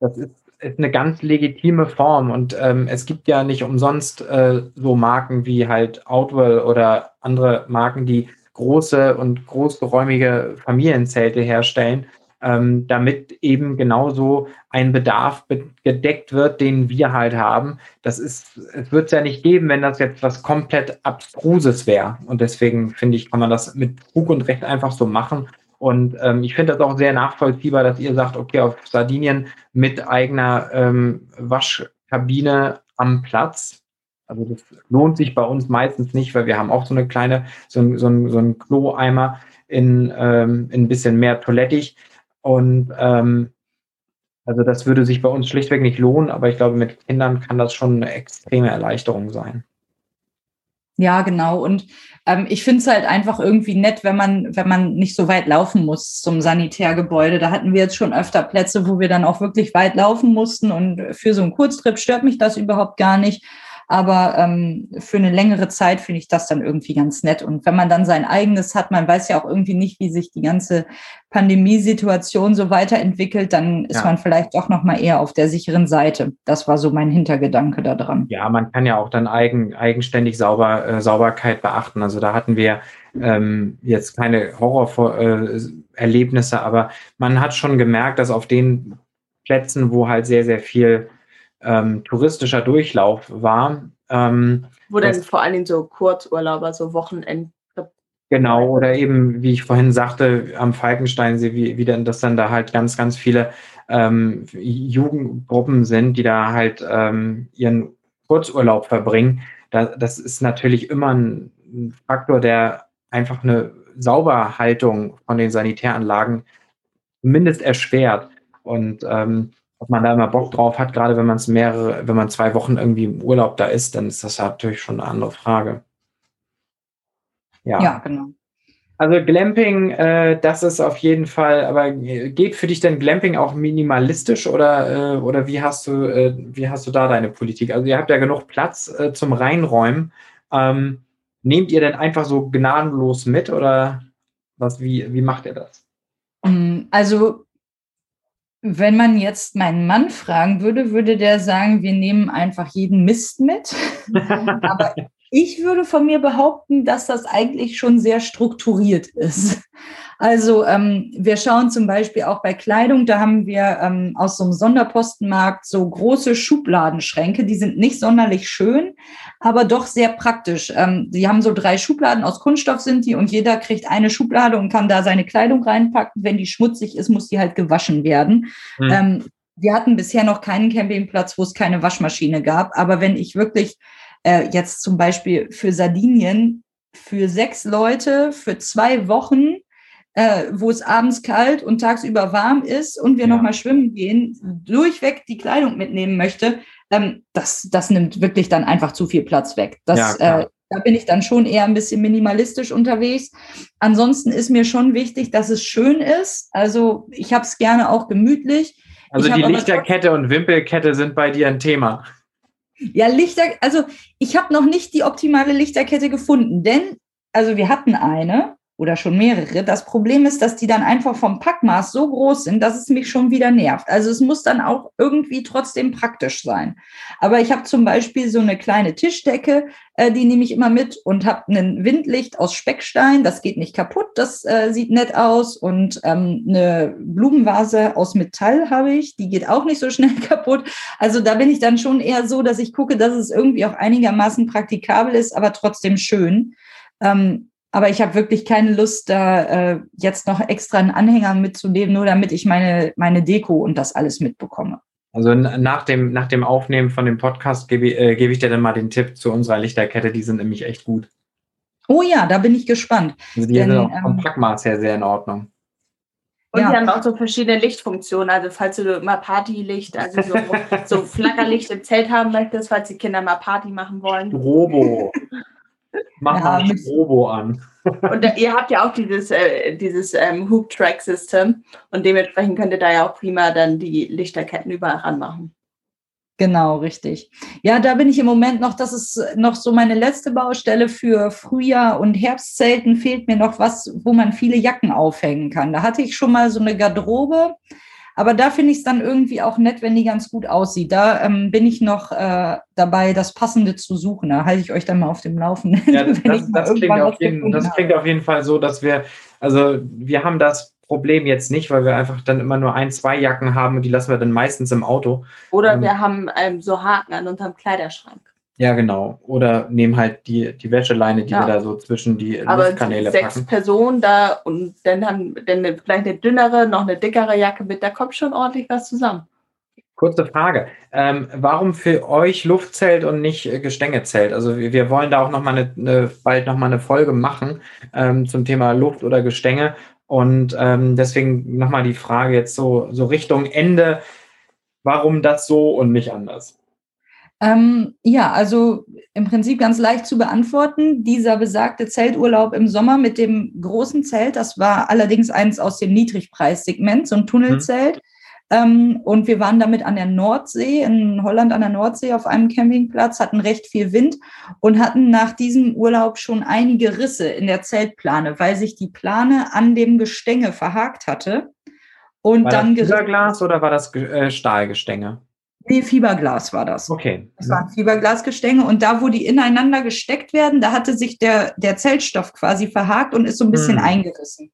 das ist, ist eine ganz legitime Form und ähm, es gibt ja nicht umsonst äh, so Marken wie halt Outwell oder andere Marken, die große und großgeräumige Familienzelte herstellen ähm, damit eben genauso ein Bedarf gedeckt wird, den wir halt haben. Das ist, es wird es ja nicht geben, wenn das jetzt was komplett Abstruses wäre. Und deswegen finde ich, kann man das mit Fug und Recht einfach so machen. Und ähm, ich finde das auch sehr nachvollziehbar, dass ihr sagt, okay, auf Sardinien mit eigener ähm, Waschkabine am Platz. Also das lohnt sich bei uns meistens nicht, weil wir haben auch so eine kleine, so so so ein Kloeimer in, ähm, in ein bisschen mehr toilettig. Und ähm, also das würde sich bei uns schlichtweg nicht lohnen, aber ich glaube, mit Kindern kann das schon eine extreme Erleichterung sein. Ja, genau. Und ähm, ich finde es halt einfach irgendwie nett, wenn man, wenn man nicht so weit laufen muss zum Sanitärgebäude. Da hatten wir jetzt schon öfter Plätze, wo wir dann auch wirklich weit laufen mussten. Und für so einen Kurztrip stört mich das überhaupt gar nicht. Aber ähm, für eine längere Zeit finde ich das dann irgendwie ganz nett. Und wenn man dann sein eigenes hat, man weiß ja auch irgendwie nicht, wie sich die ganze Pandemiesituation so weiterentwickelt, dann ist ja. man vielleicht doch noch mal eher auf der sicheren Seite. Das war so mein Hintergedanke daran. Ja, man kann ja auch dann eigen, eigenständig sauber, äh, Sauberkeit beachten. Also da hatten wir ähm, jetzt keine Horrorerlebnisse, äh, aber man hat schon gemerkt, dass auf den Plätzen, wo halt sehr, sehr viel ähm, touristischer Durchlauf war. Ähm, Wo dann vor allen Dingen so Kurzurlauber, so Wochenend. Genau, oder eben, wie ich vorhin sagte, am Falkensteinsee, wie, wie denn, dass dann da halt ganz, ganz viele ähm, Jugendgruppen sind, die da halt ähm, ihren Kurzurlaub verbringen. Da, das ist natürlich immer ein Faktor, der einfach eine Sauberhaltung von den Sanitäranlagen zumindest erschwert. Und ähm, ob man da immer Bock drauf hat, gerade wenn man es mehrere, wenn man zwei Wochen irgendwie im Urlaub da ist, dann ist das natürlich schon eine andere Frage. Ja, ja genau. Also Glamping, äh, das ist auf jeden Fall, aber geht für dich denn Glamping auch minimalistisch oder, äh, oder wie hast du, äh, wie hast du da deine Politik? Also ihr habt ja genug Platz äh, zum Reinräumen. Ähm, nehmt ihr denn einfach so gnadenlos mit oder was, wie, wie macht ihr das? Mm, also wenn man jetzt meinen Mann fragen würde, würde der sagen, wir nehmen einfach jeden Mist mit. [LAUGHS] Aber ich würde von mir behaupten, dass das eigentlich schon sehr strukturiert ist. Also ähm, wir schauen zum Beispiel auch bei Kleidung, da haben wir ähm, aus so einem Sonderpostenmarkt so große Schubladenschränke, die sind nicht sonderlich schön, aber doch sehr praktisch. Ähm, die haben so drei Schubladen aus Kunststoff sind die und jeder kriegt eine Schublade und kann da seine Kleidung reinpacken. Wenn die schmutzig ist, muss die halt gewaschen werden. Mhm. Ähm, wir hatten bisher noch keinen Campingplatz, wo es keine Waschmaschine gab. Aber wenn ich wirklich äh, jetzt zum Beispiel für Sardinien für sechs Leute für zwei Wochen äh, wo es abends kalt und tagsüber warm ist und wir ja. nochmal schwimmen gehen, durchweg die Kleidung mitnehmen möchte, ähm, das, das nimmt wirklich dann einfach zu viel Platz weg. Das, ja, äh, da bin ich dann schon eher ein bisschen minimalistisch unterwegs. Ansonsten ist mir schon wichtig, dass es schön ist. Also ich habe es gerne auch gemütlich. Also die Lichterkette und Wimpelkette sind bei dir ein Thema. Ja, Lichter, also ich habe noch nicht die optimale Lichterkette gefunden, denn also wir hatten eine, oder schon mehrere. Das Problem ist, dass die dann einfach vom Packmaß so groß sind, dass es mich schon wieder nervt. Also es muss dann auch irgendwie trotzdem praktisch sein. Aber ich habe zum Beispiel so eine kleine Tischdecke, äh, die nehme ich immer mit und habe ein Windlicht aus Speckstein. Das geht nicht kaputt, das äh, sieht nett aus. Und ähm, eine Blumenvase aus Metall habe ich, die geht auch nicht so schnell [LAUGHS] kaputt. Also da bin ich dann schon eher so, dass ich gucke, dass es irgendwie auch einigermaßen praktikabel ist, aber trotzdem schön. Ähm, aber ich habe wirklich keine Lust, da äh, jetzt noch extra einen Anhänger mitzunehmen, nur damit ich meine, meine Deko und das alles mitbekomme. Also nach dem, nach dem Aufnehmen von dem Podcast gebe, äh, gebe ich dir dann mal den Tipp zu unserer Lichterkette. Die sind nämlich echt gut. Oh ja, da bin ich gespannt. Also die Denn, sind auch vom ähm, Packmaß her sehr in Ordnung. Und ja. die haben auch so verschiedene Lichtfunktionen. Also falls du mal Partylicht, also so, so [LAUGHS] Flackerlicht im Zelt haben möchtest, falls die Kinder mal Party machen wollen. Robo. [LAUGHS] Mach ja, mal Robo an. [LAUGHS] Und ihr habt ja auch dieses, äh, dieses ähm, Hoop-Track-System und dementsprechend könnt ihr da ja auch prima dann die Lichterketten überall ranmachen. Genau, richtig. Ja, da bin ich im Moment noch, das ist noch so meine letzte Baustelle für Frühjahr und Herbstzelten. Fehlt mir noch was, wo man viele Jacken aufhängen kann. Da hatte ich schon mal so eine Garderobe, aber da finde ich es dann irgendwie auch nett, wenn die ganz gut aussieht. Da ähm, bin ich noch äh, dabei, das Passende zu suchen. Da halte ich euch dann mal auf dem Laufenden. Ja, [LAUGHS] das, das, das, klingt, auf jeden, das klingt auf jeden Fall so, dass wir, also wir haben das Problem jetzt nicht, weil wir einfach dann immer nur ein, zwei Jacken haben und die lassen wir dann meistens im Auto. Oder ähm, wir haben ähm, so Haken an unserem Kleiderschrank. Ja, genau. Oder nehmen halt die, die Wäscheleine, die ja. wir da so zwischen die Aber Luftkanäle sechs packen. Personen da und dann haben dann vielleicht eine dünnere, noch eine dickere Jacke mit, da kommt schon ordentlich was zusammen. Kurze Frage. Ähm, warum für euch Luftzelt und nicht äh, Gestängezelt? Also wir, wir, wollen da auch noch mal eine, eine, bald nochmal eine Folge machen ähm, zum Thema Luft oder Gestänge. Und ähm, deswegen nochmal die Frage jetzt so, so Richtung Ende, warum das so und nicht anders? Ähm, ja, also im Prinzip ganz leicht zu beantworten. Dieser besagte Zelturlaub im Sommer mit dem großen Zelt, das war allerdings eins aus dem Niedrigpreissegment, so ein Tunnelzelt. Mhm. Ähm, und wir waren damit an der Nordsee, in Holland an der Nordsee auf einem Campingplatz, hatten recht viel Wind und hatten nach diesem Urlaub schon einige Risse in der Zeltplane, weil sich die Plane an dem Gestänge verhakt hatte. Und war dann das Fiberglas oder war das äh, Stahlgestänge? Nee, Fiberglas war das. Okay. Das waren Fiberglasgestänge und da, wo die ineinander gesteckt werden, da hatte sich der, der Zeltstoff quasi verhakt und ist so ein bisschen hm. eingerissen.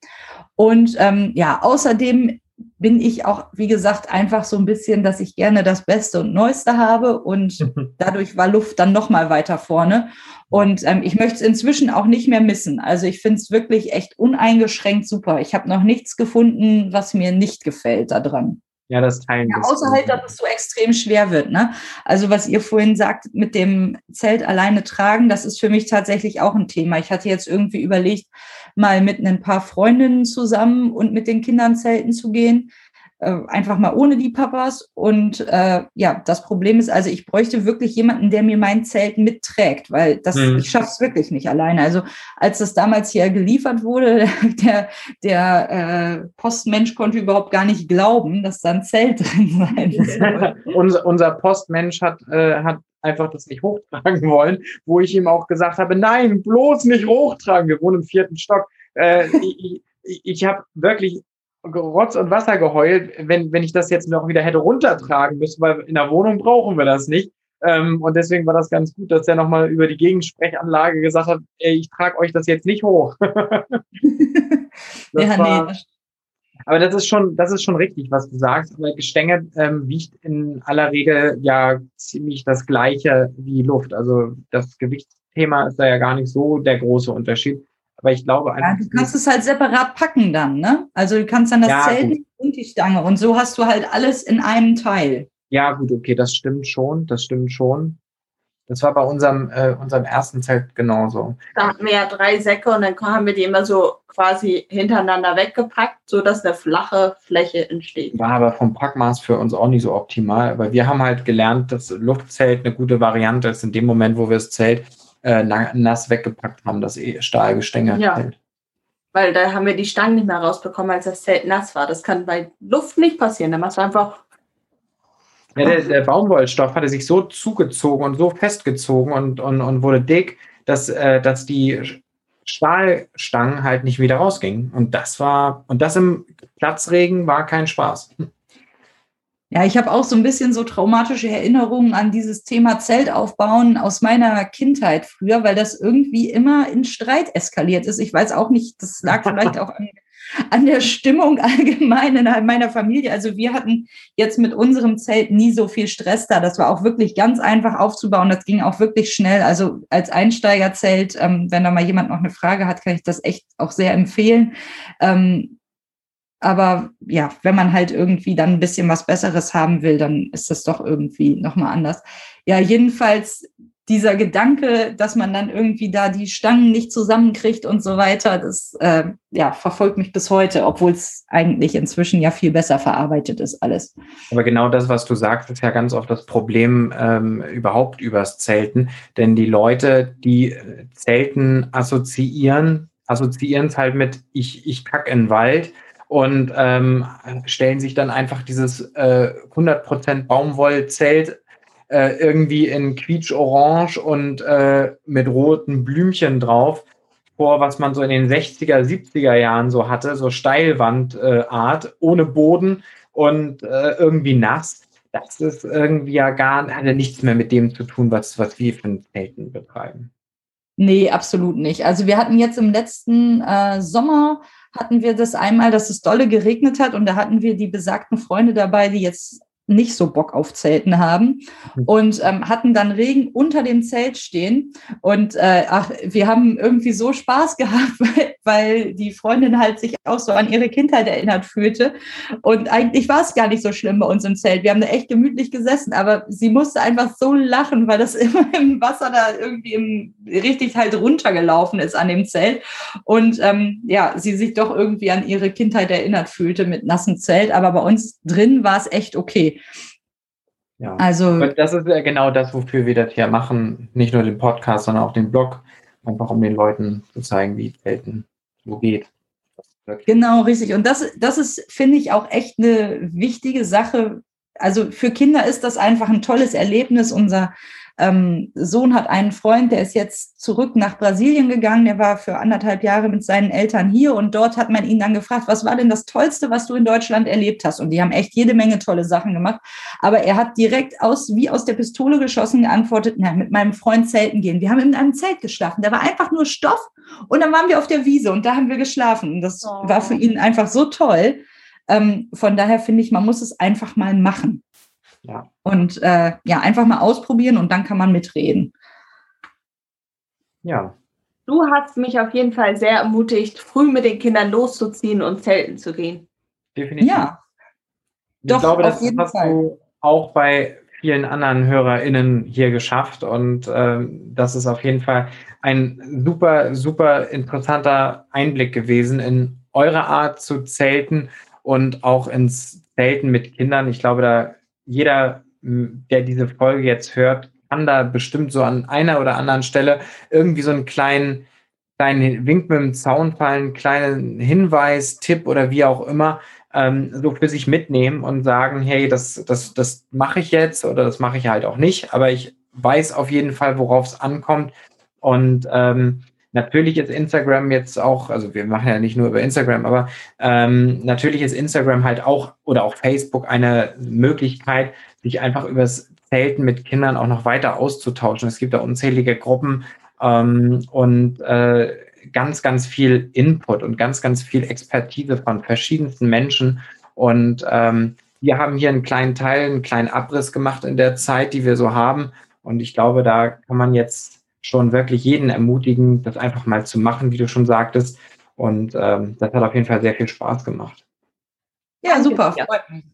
Und ähm, ja, außerdem bin ich auch, wie gesagt, einfach so ein bisschen, dass ich gerne das Beste und Neueste habe und [LAUGHS] dadurch war Luft dann noch mal weiter vorne. Und ähm, ich möchte es inzwischen auch nicht mehr missen. Also ich finde es wirklich echt uneingeschränkt super. Ich habe noch nichts gefunden, was mir nicht gefällt daran. Ja, das Teilen. Ja, außer halt, dass es so extrem schwer wird. Ne? Also was ihr vorhin sagt, mit dem Zelt alleine tragen, das ist für mich tatsächlich auch ein Thema. Ich hatte jetzt irgendwie überlegt, mal mit ein paar Freundinnen zusammen und mit den Kindern zelten zu gehen. Äh, einfach mal ohne die Papas. Und äh, ja, das Problem ist also, ich bräuchte wirklich jemanden, der mir mein Zelt mitträgt, weil das, mhm. ich schaffe es wirklich nicht alleine. Also als das damals hier geliefert wurde, [LAUGHS] der, der äh, Postmensch konnte überhaupt gar nicht glauben, dass da ein Zelt [LAUGHS] drin sein soll. [LAUGHS] unser, unser Postmensch hat, äh, hat einfach das nicht hochtragen wollen, wo ich ihm auch gesagt habe, nein, bloß nicht hochtragen. Wir wohnen im vierten Stock. Äh, ich ich, ich habe wirklich Rotz und Wasser geheult, wenn, wenn ich das jetzt noch wieder hätte runtertragen müssen, weil in der Wohnung brauchen wir das nicht. Ähm, und deswegen war das ganz gut, dass er nochmal über die Gegensprechanlage gesagt hat, ey, ich trage euch das jetzt nicht hoch. [LAUGHS] ja, war, nee. Aber das ist schon, das ist schon richtig, was du sagst. Aber Gestänge ähm, wiegt in aller Regel ja ziemlich das Gleiche wie Luft. Also das Gewichtsthema ist da ja gar nicht so der große Unterschied. Aber ich glaube einfach. Ja, du kannst es halt separat packen dann, ne? Also du kannst dann das ja, Zelt gut. und die Stange und so hast du halt alles in einem Teil. Ja, gut, okay, das stimmt schon, das stimmt schon. Das war bei unserem, äh, unserem ersten Zelt genauso. Da hatten wir ja drei Säcke und dann haben wir die immer so quasi hintereinander weggepackt, sodass eine flache Fläche entsteht. War aber vom Packmaß für uns auch nicht so optimal, weil wir haben halt gelernt, dass Luftzelt eine gute Variante ist in dem Moment, wo wir das Zelt äh, nass weggepackt haben, das eh Stahlgestänge ja. hält. Weil da haben wir die Stangen nicht mehr rausbekommen, als das Zelt nass war. Das kann bei Luft nicht passieren. Da machst du einfach. Ja, der, der Baumwollstoff hatte sich so zugezogen und so festgezogen und, und, und wurde dick, dass, äh, dass die Stahlstangen halt nicht wieder rausgingen. Und das war, und das im Platzregen war kein Spaß. Ja, ich habe auch so ein bisschen so traumatische Erinnerungen an dieses Thema Zelt aufbauen aus meiner Kindheit früher, weil das irgendwie immer in Streit eskaliert ist. Ich weiß auch nicht, das lag vielleicht auch an, an der Stimmung allgemein in meiner Familie. Also wir hatten jetzt mit unserem Zelt nie so viel Stress da. Das war auch wirklich ganz einfach aufzubauen. Das ging auch wirklich schnell. Also als Einsteigerzelt, ähm, wenn da mal jemand noch eine Frage hat, kann ich das echt auch sehr empfehlen. Ähm, aber ja, wenn man halt irgendwie dann ein bisschen was Besseres haben will, dann ist das doch irgendwie nochmal anders. Ja, jedenfalls dieser Gedanke, dass man dann irgendwie da die Stangen nicht zusammenkriegt und so weiter, das äh, ja, verfolgt mich bis heute, obwohl es eigentlich inzwischen ja viel besser verarbeitet ist alles. Aber genau das, was du sagst, ist ja ganz oft das Problem ähm, überhaupt übers Zelten. Denn die Leute, die äh, Zelten assoziieren, assoziieren es halt mit ich, ich kack in den Wald und ähm, stellen sich dann einfach dieses äh, 100% Baumwollzelt äh, irgendwie in quietsch-orange und äh, mit roten Blümchen drauf vor, was man so in den 60er, 70er Jahren so hatte, so Steilwandart, äh, ohne Boden und äh, irgendwie nass. Das ist irgendwie ja gar hatte nichts mehr mit dem zu tun, was, was wir für Zelten betreiben. Nee, absolut nicht. Also wir hatten jetzt im letzten äh, Sommer hatten wir das einmal, dass es dolle geregnet hat und da hatten wir die besagten Freunde dabei, die jetzt nicht so Bock auf Zelten haben mhm. und ähm, hatten dann Regen unter dem Zelt stehen. Und äh, ach, wir haben irgendwie so Spaß [LAUGHS] gehabt, weil, weil die Freundin halt sich auch so an ihre Kindheit erinnert fühlte. Und eigentlich war es gar nicht so schlimm bei uns im Zelt. Wir haben da echt gemütlich gesessen, aber sie musste einfach so lachen, weil das [LAUGHS] immer im Wasser da irgendwie im, richtig halt runtergelaufen ist an dem Zelt. Und ähm, ja, sie sich doch irgendwie an ihre Kindheit erinnert fühlte mit nassem Zelt. Aber bei uns drin war es echt okay. Ja. Also, Und das ist ja genau das, wofür wir das hier machen. Nicht nur den Podcast, sondern auch den Blog. Einfach um den Leuten zu zeigen, wie Zelten so geht. Genau, richtig. Und das, das ist, finde ich, auch echt eine wichtige Sache. Also für Kinder ist das einfach ein tolles Erlebnis. Unser ähm, Sohn hat einen Freund, der ist jetzt zurück nach Brasilien gegangen. Der war für anderthalb Jahre mit seinen Eltern hier und dort hat man ihn dann gefragt, was war denn das Tollste, was du in Deutschland erlebt hast? Und die haben echt jede Menge tolle Sachen gemacht. Aber er hat direkt aus, wie aus der Pistole geschossen geantwortet, na, mit meinem Freund zelten gehen. Wir haben in einem Zelt geschlafen. Da war einfach nur Stoff und dann waren wir auf der Wiese und da haben wir geschlafen. Und das oh. war für ihn einfach so toll. Ähm, von daher finde ich, man muss es einfach mal machen. Ja. Und äh, ja, einfach mal ausprobieren und dann kann man mitreden. Ja. Du hast mich auf jeden Fall sehr ermutigt, früh mit den Kindern loszuziehen und zelten zu gehen. Definitiv. Ja. Ich Doch, glaube, das hast Fall. du auch bei vielen anderen HörerInnen hier geschafft und ähm, das ist auf jeden Fall ein super, super interessanter Einblick gewesen in eure Art zu zelten und auch ins Zelten mit Kindern. Ich glaube, da jeder, der diese Folge jetzt hört, kann da bestimmt so an einer oder anderen Stelle irgendwie so einen kleinen, kleinen Wink mit dem Zaun fallen, kleinen Hinweis, Tipp oder wie auch immer, ähm, so für sich mitnehmen und sagen, hey, das, das, das mache ich jetzt oder das mache ich halt auch nicht, aber ich weiß auf jeden Fall, worauf es ankommt. Und ähm, Natürlich ist Instagram jetzt auch, also wir machen ja nicht nur über Instagram, aber ähm, natürlich ist Instagram halt auch oder auch Facebook eine Möglichkeit, sich einfach übers Zelten mit Kindern auch noch weiter auszutauschen. Es gibt da unzählige Gruppen ähm, und äh, ganz, ganz viel Input und ganz, ganz viel Expertise von verschiedensten Menschen. Und ähm, wir haben hier einen kleinen Teil, einen kleinen Abriss gemacht in der Zeit, die wir so haben. Und ich glaube, da kann man jetzt schon wirklich jeden ermutigen, das einfach mal zu machen, wie du schon sagtest. Und ähm, das hat auf jeden Fall sehr viel Spaß gemacht. Ja, super, freut mich.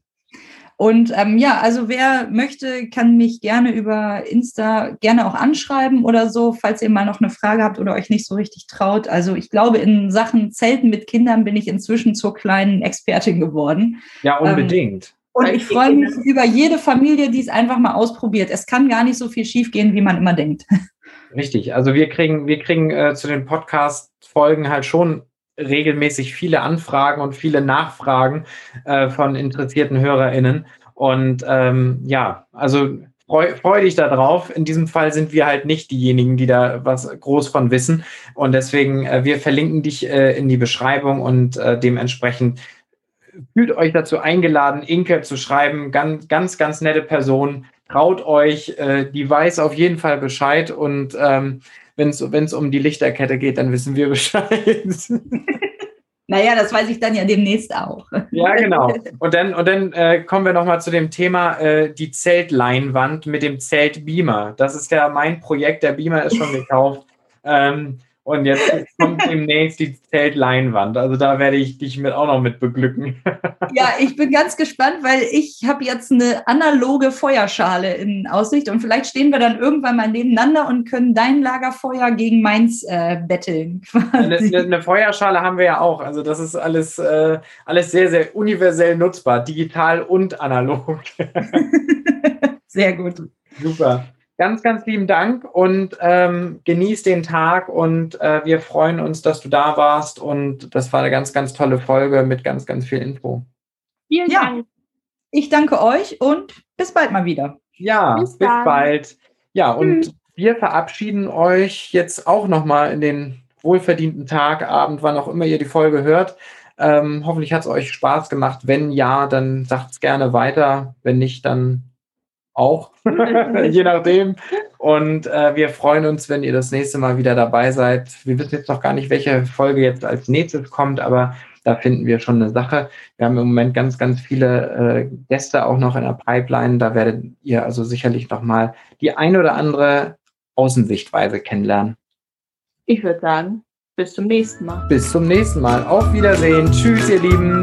Und ähm, ja, also wer möchte, kann mich gerne über Insta gerne auch anschreiben oder so, falls ihr mal noch eine Frage habt oder euch nicht so richtig traut. Also ich glaube, in Sachen Zelten mit Kindern bin ich inzwischen zur kleinen Expertin geworden. Ja, unbedingt. Ähm, und ich freue mich über jede Familie, die es einfach mal ausprobiert. Es kann gar nicht so viel schiefgehen, wie man immer denkt. [LAUGHS] Richtig. Also wir kriegen, wir kriegen äh, zu den Podcast-Folgen halt schon regelmäßig viele Anfragen und viele Nachfragen äh, von interessierten HörerInnen. Und ähm, ja, also freu, freu dich darauf. In diesem Fall sind wir halt nicht diejenigen, die da was groß von wissen. Und deswegen, äh, wir verlinken dich äh, in die Beschreibung und äh, dementsprechend fühlt euch dazu eingeladen, Inke zu schreiben. Ganz, ganz, ganz nette Person traut euch, äh, die weiß auf jeden Fall Bescheid und ähm, wenn es um die Lichterkette geht, dann wissen wir [LAUGHS] Bescheid. Naja, das weiß ich dann ja demnächst auch. Ja, genau. Und dann, und dann äh, kommen wir nochmal zu dem Thema äh, die Zeltleinwand mit dem Zeltbeamer. Das ist ja mein Projekt. Der Beamer ist schon gekauft. Ähm, und jetzt kommt demnächst die Zeltleinwand. Also da werde ich dich mit auch noch mit beglücken. Ja, ich bin ganz gespannt, weil ich habe jetzt eine analoge Feuerschale in Aussicht und vielleicht stehen wir dann irgendwann mal nebeneinander und können dein Lagerfeuer gegen meins äh, betteln. Eine, eine, Feuerschale haben wir ja auch. Also das ist alles, äh, alles sehr, sehr universell nutzbar, digital und analog. [LAUGHS] Sehr gut. Super ganz, ganz lieben Dank und ähm, genieß den Tag und äh, wir freuen uns, dass du da warst und das war eine ganz, ganz tolle Folge mit ganz, ganz viel Info. Vielen ja. Dank. Ich danke euch und bis bald mal wieder. Ja, bis, bis bald. Ja, und Tschüss. wir verabschieden euch jetzt auch nochmal in den wohlverdienten Tag, Abend, wann auch immer ihr die Folge hört. Ähm, hoffentlich hat es euch Spaß gemacht. Wenn ja, dann sagt es gerne weiter. Wenn nicht, dann auch, [LAUGHS] je nachdem. Und äh, wir freuen uns, wenn ihr das nächste Mal wieder dabei seid. Wir wissen jetzt noch gar nicht, welche Folge jetzt als nächstes kommt, aber da finden wir schon eine Sache. Wir haben im Moment ganz, ganz viele äh, Gäste auch noch in der Pipeline. Da werdet ihr also sicherlich noch mal die ein oder andere Außensichtweise kennenlernen. Ich würde sagen, bis zum nächsten Mal. Bis zum nächsten Mal. Auf Wiedersehen. Tschüss, ihr Lieben.